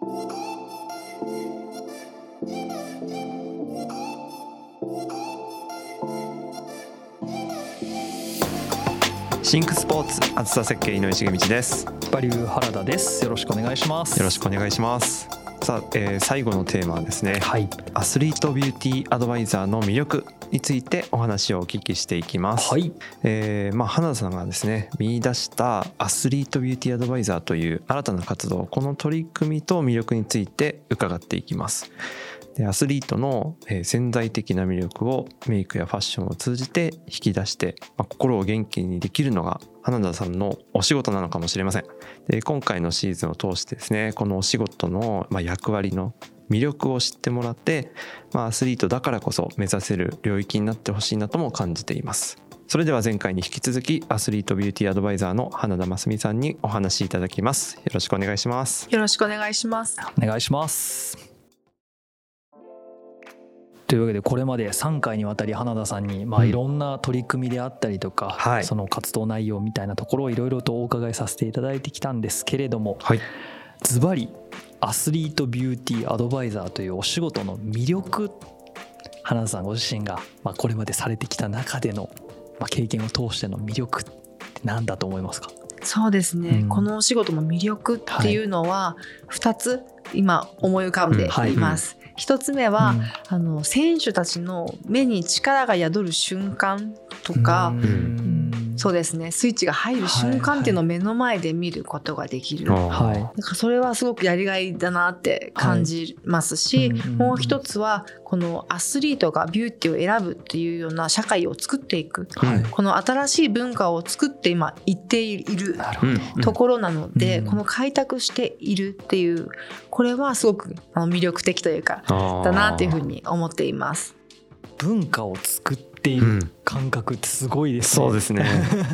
シンクスポーツ厚さ設計井上重道です。バリュー原田です。よろしくお願いします。よろしくお願いします。さあ、えー、最後のテーマはですね、はい、アスリートビューティーアドバイザーの魅力についてお話をお聞きしていきます。はい。えー、まあ花田さんがですね見出したアスリートビューティーアドバイザーという新たな活動この取り組みと魅力について伺っていきます。でアスリートの潜在的な魅力をメイクやファッションを通じて引き出して、まあ、心を元気にできるのが花田さんのお仕事なのかもしれませんで今回のシーズンを通してですねこのお仕事の役割の魅力を知ってもらって、まあ、アスリートだからこそ目指せる領域になってほしいなとも感じています。それでは前回に引き続きアスリートビューティーアドバイザーの花田真澄さんにお話しいただきます。よろしくお願いします。よろしくお願いします。お願いします。というわけでこれまで3回にわたり花田さんにまあいろんな取り組みであったりとか、その活動内容みたいなところをいろいろとお伺いさせていただいてきたんですけれども、ズバリアスリートビューティーアドバイザーというお仕事の魅力。花田さんご自身が、まあ、これまでされてきた中での、まあ、経験を通しての魅力って何だと思いますか？そうですね、うん、このお仕事の魅力っていうのは2つ今思い浮かんでいます。はい。うん一つ目は、うん、あの選手たちの目に力が宿る瞬間とか、うん、そうですね。スイッチが入る瞬間っていうのを目の前で見ることができる、はい、なんかそれはすごくやりがいだなって感じますし、はい、もう一つはこのアスリートがビューティーを選ぶっていうような社会を作っていく、はい、この新しい文化を作って今言っているところなので、うん、この開拓しているっていうこれはすごくあの魅力的というかだなっていうふうに思っています。文化を作っている感覚ってすごいですね、うん、そうですね。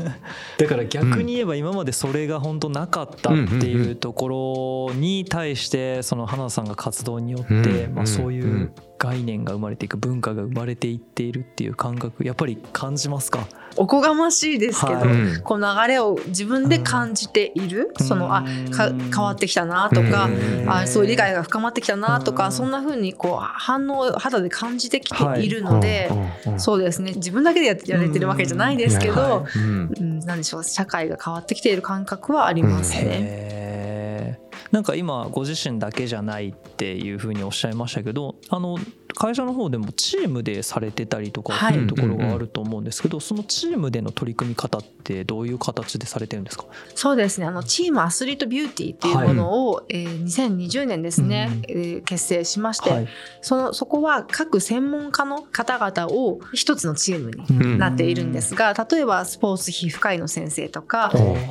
だから逆に言えば今までそれが本当なかったっていうところに対してその花田さんが活動によってまあそういう概念が生まれていく文化が生まれていっているっていう感覚やっぱり感じますか？おこがましいですけど、はい、この流れを自分で感じている、うん、そのあか変わってきたなとか、あそういう理解が深まってきたなとか、そんなふうにこう反応を肌で感じてきているので、はい、そうですね。自分だけでややれてるわけじゃないですけど、うん、うん、何でしょう社会が変わってきている感覚はありますね。なんか今ご自身だけじゃないっていうふうにおっしゃいましたけどあの会社の方でもチームでされてたりとかっていうところがあると思うんですけど、はい、そのチームでの取り組み方ってどういう形でされてるんですか？そうですね。あのチームアスリートビューティーっていうものを、はい、えー、2020年ですね、うん、えー、結成しまして、はい、そのそこは各専門家の方々を一つのチームになっているんですが、うん、例えばスポーツ皮膚科医の先生とか、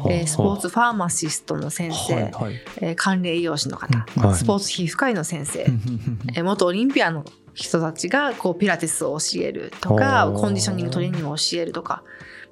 えー、スポーツファーマシストの先生、はいはい、えー、管理栄養士の方、スポーツ皮膚科医の先生、えー、元オリンピアの人たちがこうピラティスを教えるとかコンディショニングトレーニングを教えるとか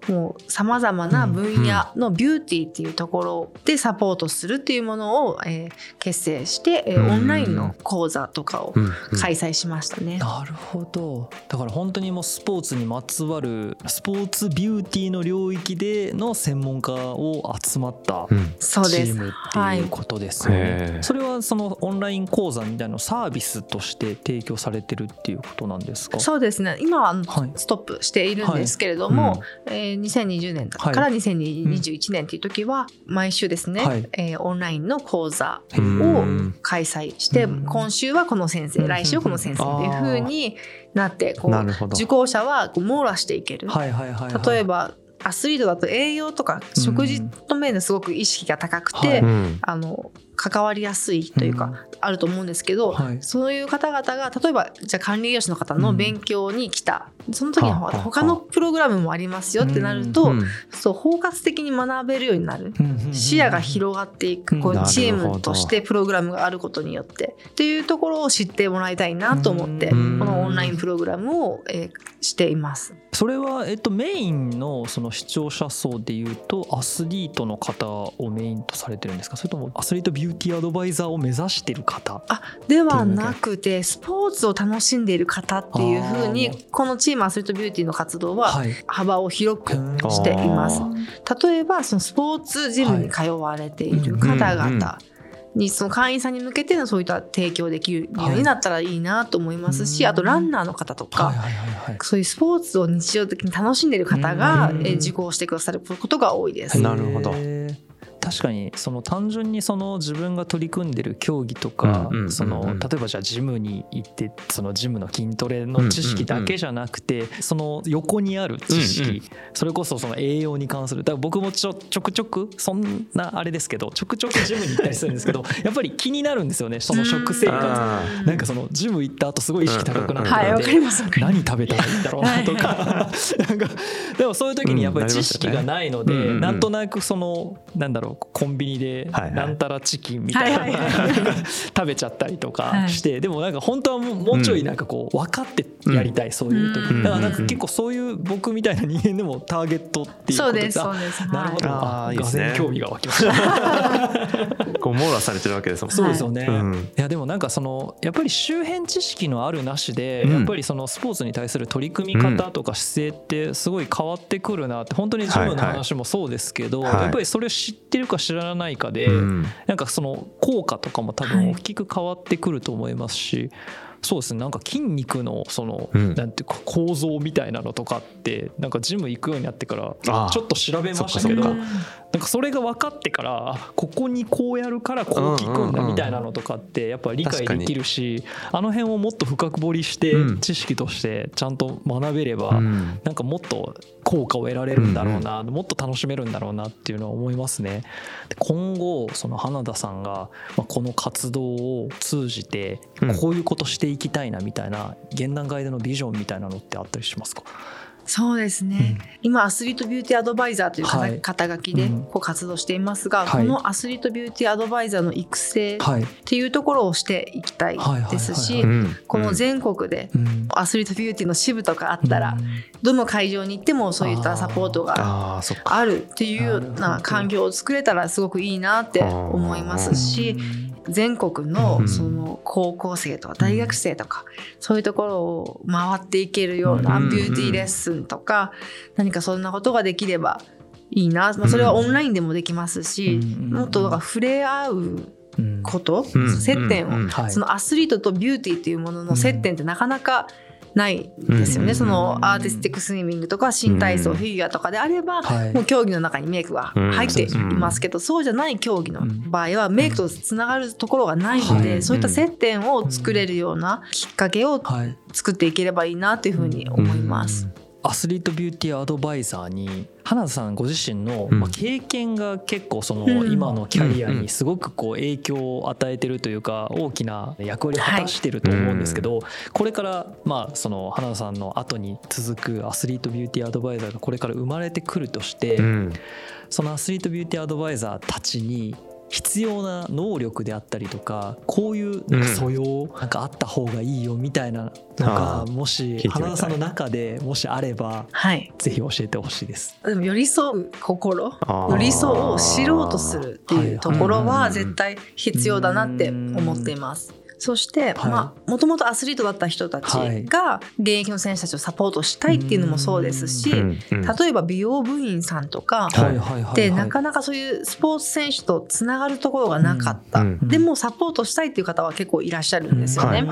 もうさまざまな分野のビューティーっていうところでサポートするっていうものを、えー、結成して、えー、オンラインの講座とかを開催しましたね。なるほど。だから本当にもうスポーツにまつわるスポーツビューティーの領域での専門家を集まったチームっていうことですよね。そはい、それはそのオンライン講座みたいなサービスとして提供されてるっていうことなんですか？そうですね。今はストップしているんですけれども、はいはいうん2020年から2021年っていう時は毎週ですね、はい、えー、オンラインの講座を開催して今週はこの先生来週はこの先生っていうふうになってこう受講者はこう網羅していける。例えばアスリートだと栄養とか食事の面ですごく意識が高くて、うん、あの関わりやすいというか、あると思うんですけど、はい、そういう方々が例えばじゃあ管理栄養士の方の勉強に来た、うん、その時に他のプログラムもありますよってなると、そう包括的に学べるようになる、視野が広がっていく、こうチームとしてプログラムがあることによってっていうところを知ってもらいたいなと思って、このオンラインプログラムを、えー、しています。それは、えっと、メインのその視聴者層でいうとアスリートの方をメインとされてるんですか？それともアスリートビューティーアドバイザーを目指してる方。あではなくてスポーツを楽しんでいる方っていうふうにこのチームアスリートビューティーの活動は幅を広くしています。例えばそのスポーツジムに通われている方々にその会員さんに向けてのそういった提供できるようになったらいいなと思いますし、はい、あとランナーの方とか、そういうスポーツを日常的に楽しんでる方が受講してくださることが多いです。なるほど確かにその単純にその自分が取り組んでる競技とかその例えばじゃあジムに行ってそのジムの筋トレの知識だけじゃなくてその横にある知識それこそその栄養に関する。だから僕もちょちょくちょくそんなあれですけどちょくちょくジムに行ったりするんですけど やっぱり気になるんですよねその食生活。なんかそのジム行った後すごい意識高くなって何食べたらいいんだろうなとか。なんかでもそういう時にやっぱり知識がないのでなんとなくそのなんだろうコンビニでなんたらチキンみたいな。食べちゃったりとかして。でもなんか本当はもうちょいなんかこう分かってやりたいそういう時。だからなんか結構そういう僕みたいな人間でもターゲットっていうことでそうですなるほど。ああ興味が湧きました。こう網羅されてるわけですもんそうですよね。いやでもなんかそのやっぱり周辺知識のあるなしでやっぱりそのスポーツに対する取り組み方とか姿勢ってすごい変わってくるなって本当にジムの話もそうですけどやっぱりそれを知ってるるか知らないかで、うん、なんかその効果とかも多分大きく変わってくると思いますし、そうですね。なんか筋肉のその、うん、なんていうか構造みたいなのとかってなんかジム行くようになってからちょっと調べましたけどなんかそれが分かってからここにこうやるからこう効くんだみたいなのとかってやっぱ理解できるしあの辺をもっと深く掘りして知識としてちゃんと学べればなんかもっと効果を得られるんだろうなもっと楽しめるんだろうなっていうのは思いますね。今後その花田さんがこの活動を通じてこういうことしていきたいなみたいな現段階でのビジョンみたいなのってあったりしますか？そうですね、うん、今アスリートビューティーアドバイザーという肩,、書きでこう活動していますが、このアスリートビューティーアドバイザーの育成っていうところをしていきたいですしこの全国でアスリートビューティーの支部とかあったら、どの会場に行ってもそういったサポートがあるっていうような環境を作れたらすごくいいなって思いますし。全国のその高校生とか大学生とかそういうところを回っていけるようなビューティーレッスンとか何かそんなことができればいいな、まあ、それはオンラインでもできますしもっと触れ合うこと、接点を、そのアスリートとビューティーっていうものの接点ってなかなかないですよね、そのアーティスティックスイミングとか新体操、フィギュアとかであれば、もう競技の中にメイクが入っていますけど、そうじゃない競技の場合はメイクとつながるところがないので、そういった接点を作れるようなきっかけを作っていければいいなというふうに思います。アスリートビューティーアドバイザーに花田さんご自身の、まあ、経験が結構その今のキャリアにすごくこう影響を与えてるというか大きな役割を果たしてると思うんですけどこれからまあその花田さんの後に続くアスリートビューティーアドバイザーがこれから生まれてくるとしてそのアスリートビューティーアドバイザーたちに必要な能力であったりとかこういうなんか素養なんかあった方がいいよみたいなのがもし花田さんの中でもしあれば、はい、ぜひ教えてほしいです。でも寄り添う心寄り添うを知ろうとするっていうところは絶対必要だなって思っています。そして、はい、まあもともとアスリートだった人たちが現役の選手たちをサポートしたいっていうのもそうですし、例えば美容部員さんとかでなかなかそういうスポーツ選手とつながるところがなかった、でもサポートしたいっていう方は結構いらっしゃるんですよね。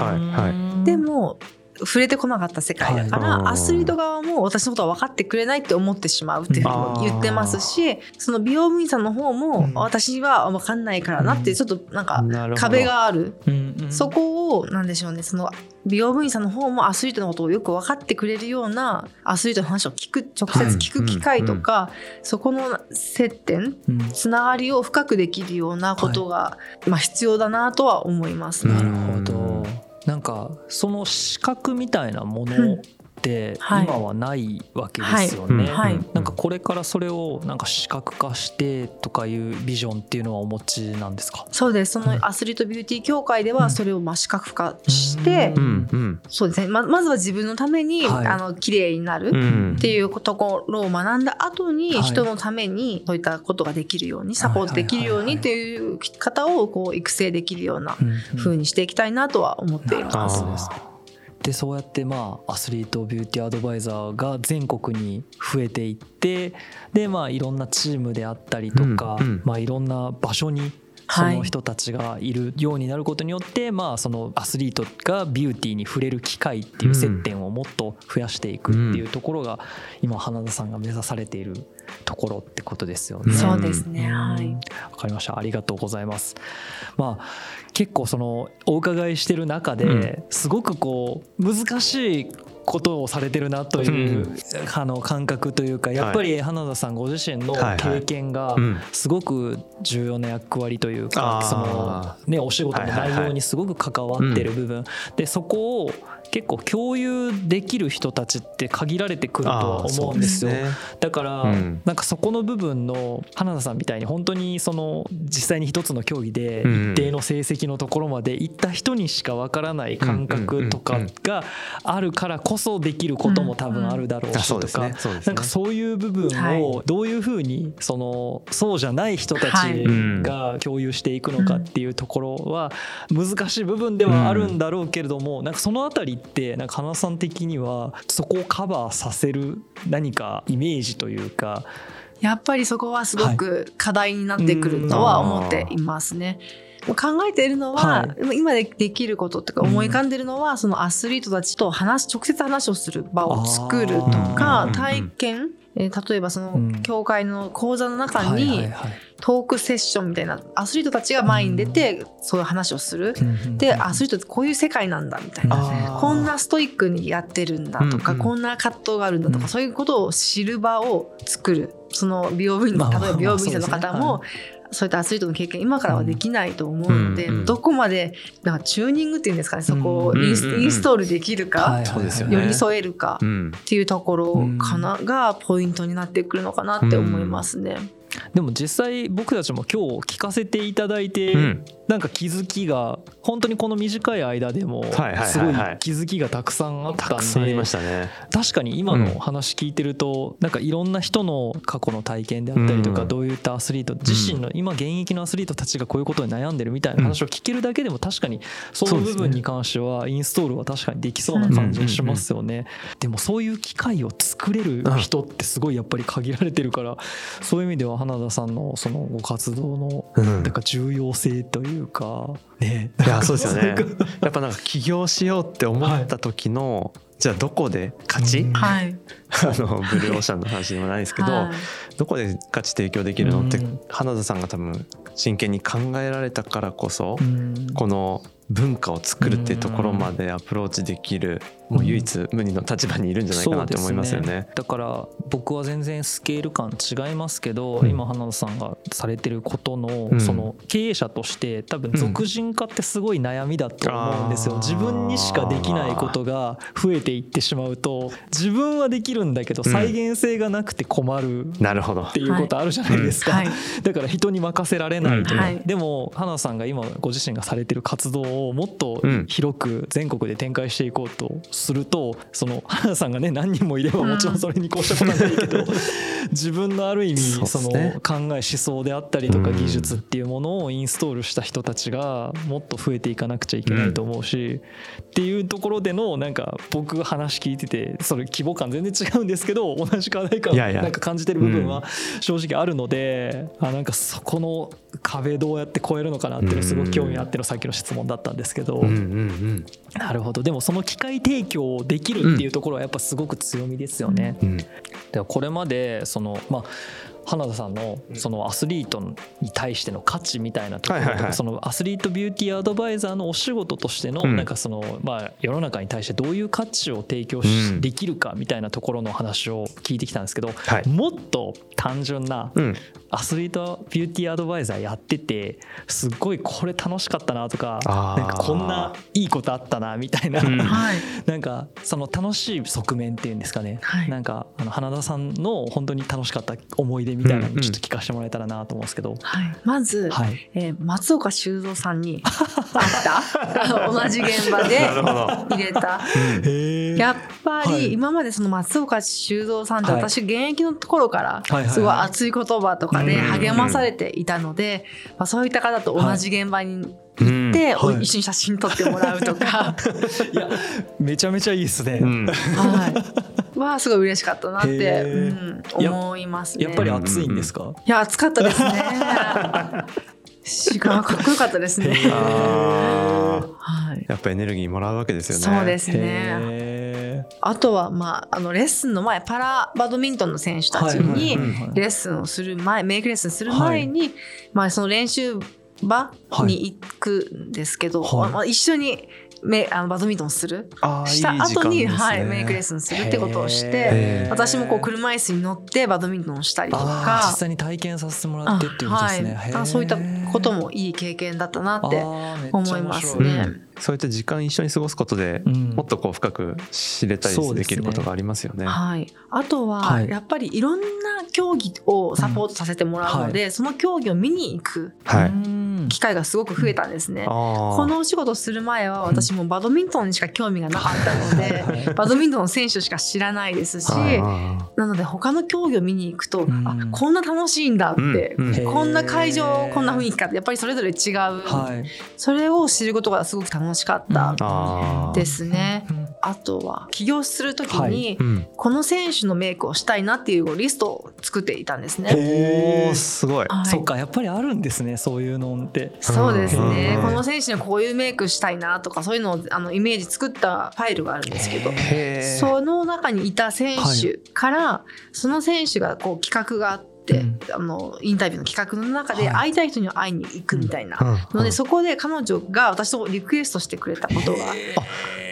でも触れてこなかった世界だから、はい、アスリート側も私のことは分かってくれないって思ってしまうっていうふうに言ってますしその美容部員さんの方も私は分かんないからなってちょっとなんか壁がある、うんうん、そこをなんでしょうねその美容部員さんの方もアスリートのことをよく分かってくれるようなアスリートの話を聞く直接聞く機会とか、はいうんうん、そこの接点、つながりを深くできるようなことが、はい、まあ、必要だなとは思います、ね、なるほどなんかその資格みたいなもの今はないわけですよね。なんかこれからそれをなんか視覚化してとかいうビジョンっていうのはお持ちなんですか？そうです。そのアスリートビューティー協会ではそれをまあ視覚化して、そうですね。ままずは自分のために、はい、あの綺麗になるっていうところを学んだ後に、人のためにそういったことができるようにサポートできるようにっていう方をこう育成できるような風にしていきたいなとは思っています。でそうやってまあアスリートビューティーアドバイザーが全国に増えていってでまあいろんなチームであったりとか、うんうん、まあいろんな場所にその人たちがいるようになることによって、まあ、そのアスリートがビューティーに触れる機会っていう接点をもっと増やしていくっていうところが今花田さんが目指されているところってことですよね。そうですね。はい。わかりました。ありがとうございます。まあ結構そのお伺いしてる中ですごくこう難しいことをされてるなという、あの感覚というかやっぱり花田さんご自身の経験がすごく重要な役割というか、そのねお仕事の内容にすごく関わってる部分、でそこを結構共有できる人たちって限られてくるとは思うんですよ、ね、だから、うん、なんかそこの部分の花田さんみたいに本当にその実際に一つの競技で一定の成績のところまで行った人にしかわからない感覚とかがあるからこそできることも多分あるだろうしとかなんかそういう部分をどういうふうにそのそうじゃない人たちが共有していくのかっていうところは難しい部分ではあるんだろうけれどもなんかその辺りってなんか花さん的にはそこをカバーさせる何かイメージというかやっぱりそこはすごく課題になってくるとは思っていますね。考えているのは、はい、今でできることっていうか思い浮かんでるのは、うん、そのアスリートたちと話直接話をする場を作るとか体験。えー、例えばその教会の講座の中にトークセッションみたいなアスリートたちが前に出てそういう話をする、でアスリートってこういう世界なんだみたいな。こんなストイックにやってるんだとか、こんな葛藤があるんだとか、そういうことを知る場を作る。その美容部員例えば美容部員の方も、そういったアスリートの経験今からはできないと思うので、どこまでなんかチューニングっていうんですかねそこをインス,、トールできるか、寄り添えるかっていうところかな、がポイントになってくるのかなって思いますね。でも実際僕たちも今日聞かせていただいて、うん、なんか気づきが本当にこの短い間でもすごい気づきがたくさんあったんで、確かに今の話聞いてるとなんかいろんな人の過去の体験であったりとかどういったアスリート自身の今現役のアスリートたちがこういうことに悩んでるみたいな話を聞けるだけでも確かにその部分に関してはインストールは確かにできそうな感じがしますよね。でもそういう機会を作れる人ってすごいやっぱり限られてるからそういう意味では花田さん。のそのご活動のなんか重要性というか。ね。いやそうですよね。やっぱなんか起業しようって思った時の、はい。じゃあどこで勝ち、うん、あのブルーオーシャンの話でもないですけど、はい、どこで価値提供できるのって、花田さんが多分真剣に考えられたからこそ、この文化を作るっていうところまでアプローチできるもう唯一無二の立場にいるんじゃないかなって思いますよね。ね、だから僕は全然スケール感違いますけど、うん、今花田さんがされてることのその経営者として多分俗人化ってすごい悩みだと思うんですよ、自分にしかできないことが増えていってしまうと自分はできるんだけど再現性がなくて困るっていうことあるじゃないですか、だから人に任せられないと、はい、でも花田さんが今ご自身がされてる活動をもっと広く全国で展開していこうとするとその原田さんがね何人もいればもちろんそれに越したことはないけど 自分のある意味その考え思想であったりとか技術っていうものをインストールした人たちがもっと増えていかなくちゃいけないと思うしっていうところでのなんか僕が話聞いててそれ規模感全然違うんですけど同じ課題感なんか感じてる部分は正直あるのであなんかそこの壁どうやって超えるのかなっていうのすごく興味あってのさっきの質問だったんですけど。なるほど。でもその機会提供できるっていうところはやっぱすごく強みですよね。でこれまでそのまあ花田さんのそのアスリートに対しての価値みたいなところとかそのアスリートビューティーアドバイザーのお仕事としてのなんかそのまあ世の中に対してどういう価値を提供できるかみたいなところの話を聞いてきたんですけどもっと単純なアスリートビューティーアドバイザーやっててすっごいこれ楽しかったなとかなんかこんないいことあったなみたいな。なんかその楽しい側面っていうんですかね。なんかあの花田さんの本当に楽しかった思い出みたいなのちょっと聞かせてもらえたらなと思うんですけど、はい、まず、はい、えー、松岡修造さんに会った。同じ現場で入れたやっぱり今までその松岡修造さんって私現役のところからすごい熱い言葉とかで励まされていたので、まあ、そういった方と同じ現場に行って、うん、一緒に写真撮ってもらうとか。い。やめちゃめちゃいいですね、うん、はい。はすごい嬉しかったなって、うん、思いますね。やっぱり暑いんですか、いや暑かったですね。詩がかっこよかったですね。はい、やっぱエネルギーもらうわけですよね。そうですね。あとは、まあ、あのレッスンの前パラバドミントンの選手たちにレッスンをする前メイクレッスンする前に、はい、まあ、その練習場に行くんですけど、はい、まあ、一緒にめあのバドミントンする？した後に、ね、はい、メイクレッスンするってことをして私もこう車椅子に乗ってバドミントンしたりとか。実際に体験させてもらってっていうことですね、はい、そういったこともいい経験だったなって思いますね。そういった時間一緒に過ごすことで、もっとこう深く知れたりできることがありますよね。ねはい、あとはやっぱりいろんな競技をサポートさせてもらうので、うんはい、その競技を見に行く機会がすごく増えたんですね。このお仕事する前は私もバドミントンにしか興味がなかったので、バドミントンの選手しか知らないですしなので他の競技を見に行くと、あこんな楽しいんだって、こんな会場こんな雰囲気かってやっぱりそれぞれ違う、はい、それを知ることがすごく楽しかったですね。あとは起業する時に、この選手のメイクをしたいなっていうリストを作っていたんですね。おすごい、はい、そっかやっぱりあるんですねそういうのって。そうですね、この選手にこういうメイクしたいなとかそういうのをあのイメージ作ったファイルがあるんですけどその中にいた選手から、はい、その選手がこう企画があって。うん、あのインタビューの企画の中で会いたい人に会いに行くみたいなので、そこで彼女が私とリクエストしてくれたことが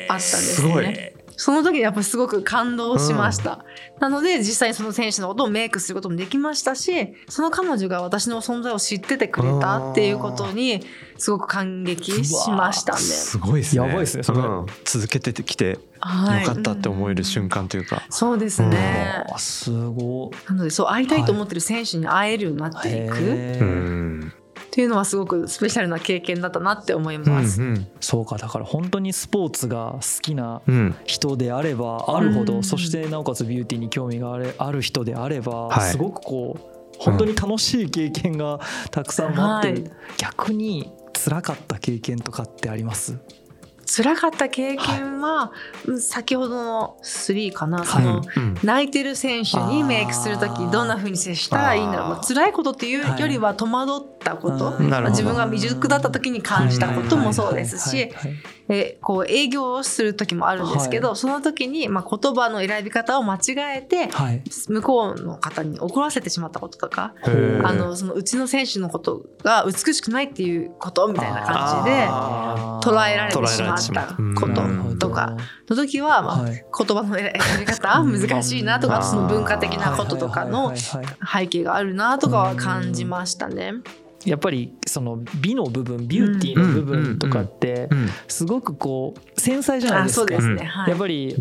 あったんですね。その時やっぱすごく感動しました、うん、なので実際にその選手のことをメイクすることもできましたしその彼女が私の存在を知っててくれたっていうことにすごく感激しましたね。すごいですね。やばいですねそれ、うん、続けてきてよかったって思える瞬間というか、はい、そうですね、うん、すごなのでそう会いたいと思ってる選手に会えるようになっていく、はいっていうのはすごくスペシャルな経験だったなって思います、うんうん、そうかだから本当にスポーツが好きな人であればあるほど、うん、そしてなおかつビューティーに興味があるある人であれば、はい、すごくこう本当に楽しい経験がたくさん待ってる、はい、逆に辛かった経験とかってあります？辛かった経験は、はい、先ほどの3かな、その、泣いてる選手にメイクする時どんなふうに接したらいいんだろう、まあ、辛いことっていうよりは戸惑ったこと、はい、自分が未熟だった時に感じたこともそうですし、えこう営業をする時もあるんですけど、はい、その時に、まあ、言葉の選び方を間違えて、はい、向こうの方に怒らせてしまったこととかあのそのうちの選手のことが美しくないっていうことみたいな感じで捉えられてしまったこととかの時は、まあ、言葉の選び方難しいなとかその文化的なこととかの背景があるなとかは感じましたね。やっぱりその美の部分ビューティーの部分とかってすごくこう繊細じゃないですか。やっぱり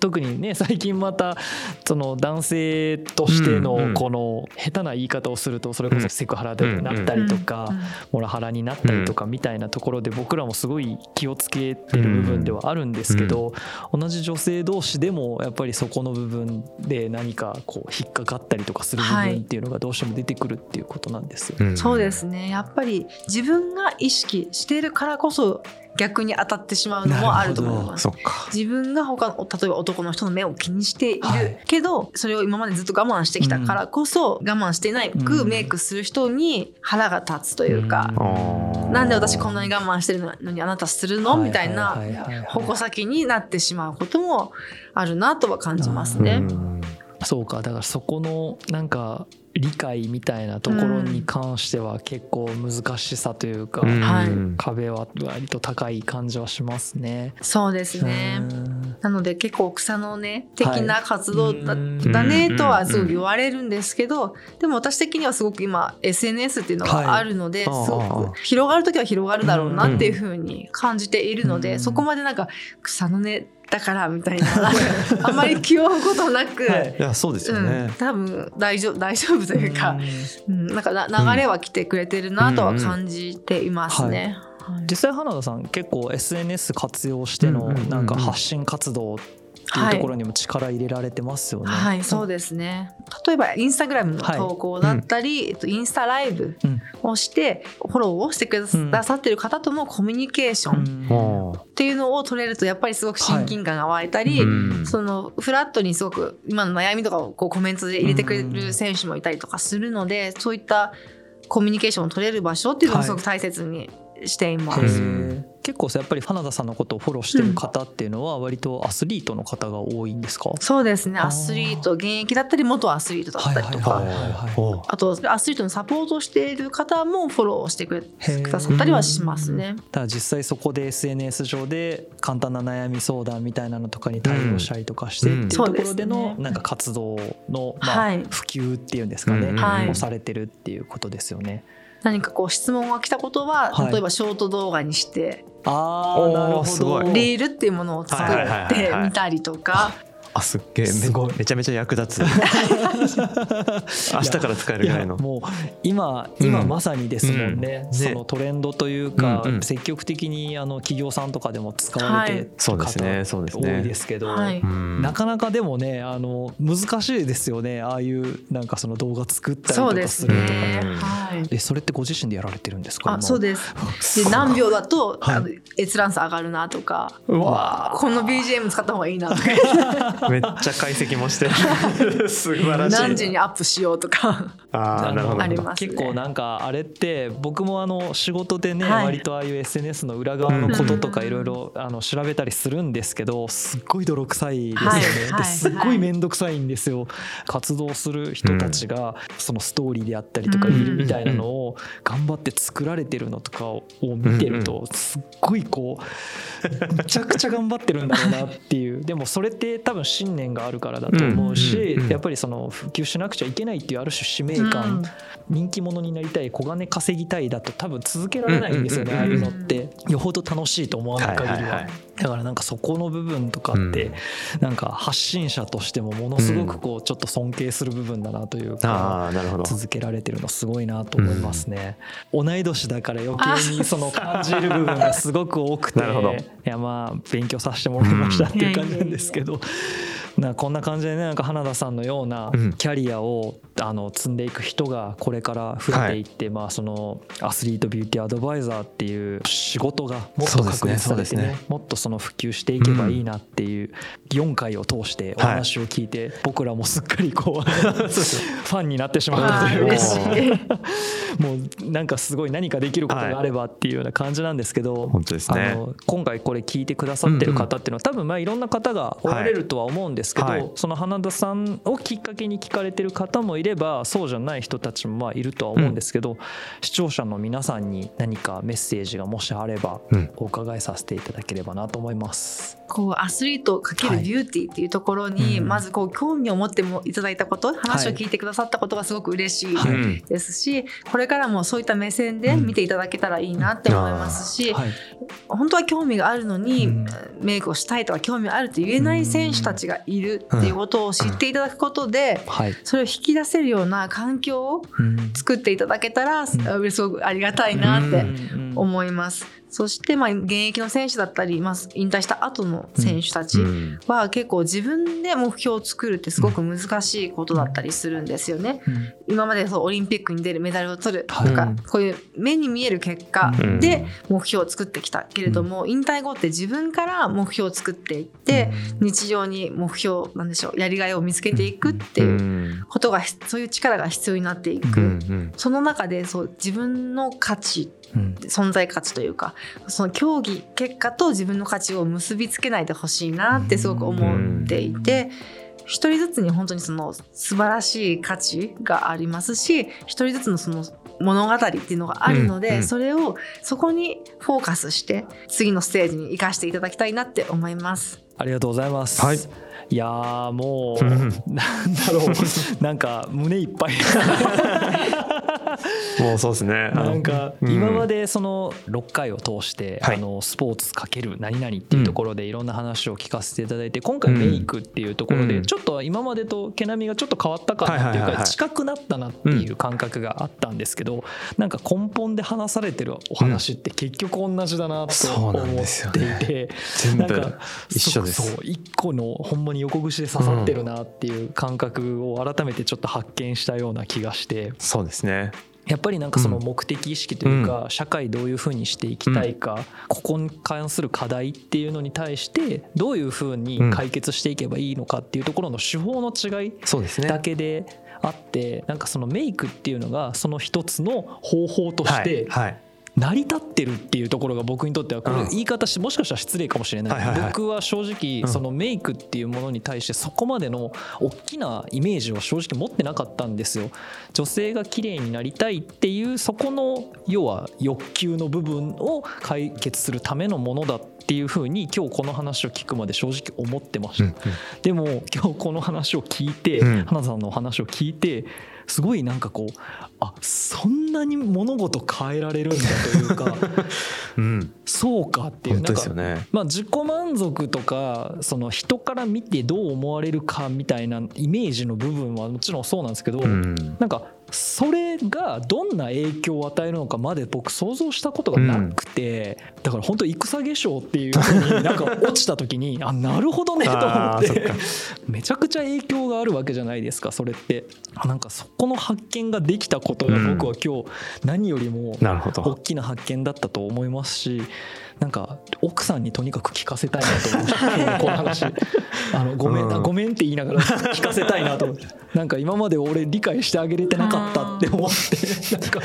特にね最近またその男性としてのこの下手な言い方をするとそれこそセクハラになったりとかモラハラになったりとかみたいなところで僕らもすごい気をつけてる部分ではあるんですけど同じ女性同士でもやっぱりそこの部分で何かこう引っかかったりとかする部分っていうのがどうしても出てくるっていうことなんですよ。そうですね。やっぱり自分が意識しているからこそ逆に当たってしまうのもあると思います。自分が他の例えば男の人の目を気にしているけど、はい、それを今までずっと我慢してきたからこそ、我慢していないくメイクする人に腹が立つというか、うん、なんで私こんなに我慢してるの？にあなたするの？みたいな矛先になってしまうこともあるなとは感じますね。そうか。だからそこのなんか理解みたいなところに関しては結構難しさというか、うん、壁は割と高い感じはしますね。そうですね。なので結構草の根的な活動だ,、だねとはすごく言われるんですけど、でも私的にはすごく今 SNS っていうのがあるので、はい、すごく広がる時は広がるだろうなっていうふうに感じているので、そこまでなんか草の根だからみたいなあんまり気負うことなく、はい、いやそうですよね、うん、多分大丈夫大丈夫というか、うん、なんか流れは来てくれてるなとは感じていますね。実際花田さん結構 SNS 活用してのなんか発信活動っていうところにも力入れられてますよね。はい、はい、そうですね。例えばインスタグラムの投稿だったり、はい、えっとインスタライブをして、フォローをしてくださってる方とのコミュニケーションっていうのを取れるとやっぱりすごく親近感が湧いたり、はい、そのフラットにすごく今の悩みとかをこうコメントで入れてくれる選手もいたりとかするので、そういったコミュニケーションを取れる場所っていうのをすごく大切にしています。結構やっぱり花田さんのことをフォローしてる方っていうのは割とアスリートの方が多いんですか、うん、そうですね。アスリート現役だったり元アスリートだったりとか。あとアスリートのサポートしている方もフォローしてくださったりはしますね。だから実際そこで SNS 上で簡単な悩み相談みたいなのとかに対応したりとかしてっていうところでのなんか活動のまあ普及っていうんですかね、はい、をされてるっていうことですよね。何かこう質問が来たことは、例えばショート動画にしてああなるほど。リールっていうものを作ってみたりとか。あすっげえ。めちゃめちゃ役立つ。明日から使えるぐらいの。もう今今まさにですもんね、うん、そのトレンドというか、うんうん、積極的にあの企業さんとかでも使われてる方多いですけど、はい、なかなかでもねあの難しいですよね。ああいうなんかその動画作ったりとかすると。かね、はい、えそれってご自身でやられてるんですか？あそうです。で何秒だと、はい、閲覧数上がるなとかこの BGM 使った方がいいなとかめっちゃ解析もして。素晴らしい。何時にアップしようとか。あなるほど。あります、ね、結構なんかあれって僕もあの仕事でね、はい、割とああいう SNS の裏側のこととかいろいろ調べたりするんですけどすっごい泥臭いですよね、はい、ですっごい面倒くさいんですよ、活動する人たちがそのストーリーであったりとかいるみたいなのを頑張って作られてるのとかを見てるとすっごいこうむちゃくちゃ頑張ってるんだろうなっていう。でもそれって多分信念があるからだと思うし、やっぱりその普及しなくちゃいけないっていうある種使命感、人気者になりたい小金稼ぎたいだと多分続けられないんですよね、ああいうのって。よほど楽しいと思わない限りは。だからなんかそこの部分とかってなんか発信者としてもものすごくこうちょっと尊敬する部分だなというか続けられてるのすごいなと思いますね。同い年だから余計にその感じる部分がすごく多くて いやまあ勉強させてもらいましたっていう感じなんですけどなこんな感じでねなんか花田さんのようなキャリアを、あの積んでいく人がこれから増えていって、はい、まあそのアスリートビューティーアドバイザーっていう仕事がもっと確立されてね、ね、もっとその普及していけばいいなっていう4回を通してお話を聞いて、僕らもすっかりこう ファンになってしまったというか もうなんかすごい何かできることがあればっていうような感じなんですけど、本当ですね、あの今回これ聞いてくださってる方っていうのは多分まあいろんな方がおられるとは思うんですけど、その花田さんをきっかけに聞かれてる方もいればそうじゃない人たちもまあいるとは思うんですけど、視聴者の皆さんに何かメッセージがもしあればお伺いさせていただければなと思います。こうアスリート×ビューティーっていうところに、まずこう興味を持ってもいただいたこと、話を聞いてくださったことがすごく嬉しいですし、これからもそういった目線で見ていただけたらいいなって思いますし、本当は興味があるのに、メイクをしたいとか興味あるって言えない選手たちがいるっていうことを知っていただくことで、それを引き出せるような環境を作っていただけたら、すごくありがたいなって思います。そしてまあ現役の選手だったり、まあ、引退した後の選手たちは結構自分で目標を作るってすごく難しいことだったりするんですよね。今までそうオリンピックに出るメダルを取るとか、こういう目に見える結果で目標を作ってきたけれども、引退後って自分から目標を作っていって日常に目標なんでしょうやりがいを見つけていくっていうことがそういう力が必要になっていく。その中でそう自分の価値存在価値というかその競技結果と自分の価値を結びつけないでほしいなってすごく思っていて。一人ずつに本当にその素晴らしい価値がありますし一人ずつのその物語っていうのがあるので、うんうん、それをそこにフォーカスして次のステージに生かしていただきたいなって思います。ありがとうございます、はい、いやもうなんだろう。なんか胸いっぱい。もうそうですね。なんか今までその6回を通して、あのスポーツかける何々っていうところでいろんな話を聞かせていただいて今回メイクっていうところでちょっと今までと毛並みがちょっと変わったかなっていうか近くなったなっていう感覚があったんですけどなんか根本で話されてるお話って結局同じだなと思っていてなんか一緒です。そう一個のほんまに横串で刺さってるなっていう感覚を改めてちょっと発見したような気がして。そうですね。やっぱりなんかその目的意識というか、社会どういうふうにしていきたいか、ここに関する課題っていうのに対してどういうふうに解決していけばいいのかっていうところの手法の違いだけであってなんかそのメイクっていうのがその一つの方法として、成り立ってるっていうところが僕にとってはこれ言い方しもしかしたら失礼かもしれない。僕は正直そのメイクっていうものに対してそこまでの大きなイメージを正直持ってなかったんですよ。女性が綺麗になりたいっていうそこの要は欲求の部分を解決するためのものだっていうふうに今日この話を聞くまで正直思ってました。でも今日この話を聞いて花さんのお話を聞いてすごいなんかこうあそんなに物事変えられるんだというか、うん、そうかっていうなんか、ね、まあ、自己満足とかその人から見てどう思われるかみたいなイメージの部分はもちろんそうなんですけど、うん、なんかそれがどんな影響を与えるのかまで僕想像したことがなくて、うん、だから本当戦化粧っていうふうになんか落ちた時に あなるほどねと思って。めちゃくちゃ影響があるわけじゃないですかそれって。なんかそこの発見ができたことが僕は今日何よりも大きな発見だったと思いますしなんか奥さんにとにかく聞かせたいなと思ってこの話 あのごめん、うん、ごめんって言いながら聞かせたいなと思って。なんか今まで俺理解してあげれてなかったって思ってなんか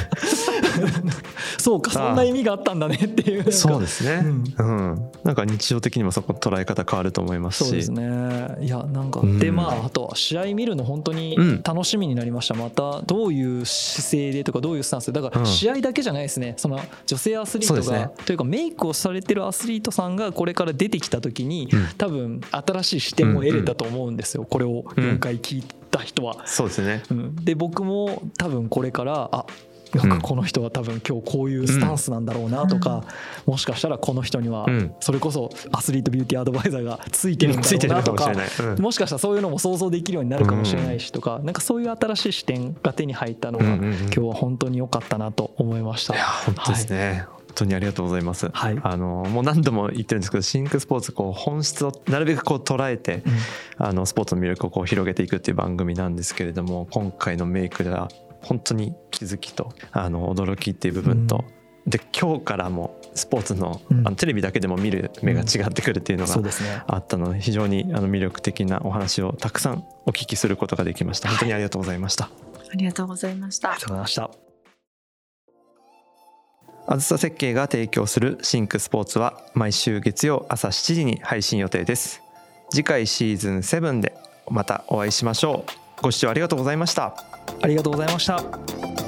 そうかそんな意味があったんだねっていう。そうですね、うん、うん、なんか日常的にもそこ捉え方変わると思いますし。そうですね。いやなんか、うん、でまああと試合見るの本当に楽しみになりました。またどういう姿勢でとかどういうスタンスで。だから試合だけじゃないですね。その女性アスリートが、ね、というかメイクをされてるアスリートさんがこれから出てきた時に、多分新しい視点も得れたと思うんですよ、これを4回聞いた人は。そうですね、うん、で僕も多分これからあなんかこの人は多分今日こういうスタンスなんだろうなとか、もしかしたらこの人にはそれこそアスリートビューティーアドバイザーがついてるんだろうなとか、もしかしたらそういうのも想像できるようになるかもしれないしとか、なんかそういう新しい視点が手に入ったのが今日は本当に良かったなと思いました。本当ですね、本当にありがとうございます。はい、あのもう何度も言ってるんですけど、シンクスポーツこう本質をなるべくこう捉えて、うん、あのスポーツの魅力をこう広げていくっていう番組なんですけれども、今回のメイクでは本当に気づきとあの驚きっていう部分と、うん、で今日からもスポーツの,、あのテレビだけでも見る目が違ってくるっていうのがあったので非常にあの魅力的なお話をたくさんお聞きすることができました。本当にありがとうございました、ありがとうございました。ありがとうございました。あずさ設計が提供するシンクスポーツは毎週月曜朝7時に配信予定です。次回シーズン7でまたお会いしましょう。ご視聴ありがとうございましたありがとうございました。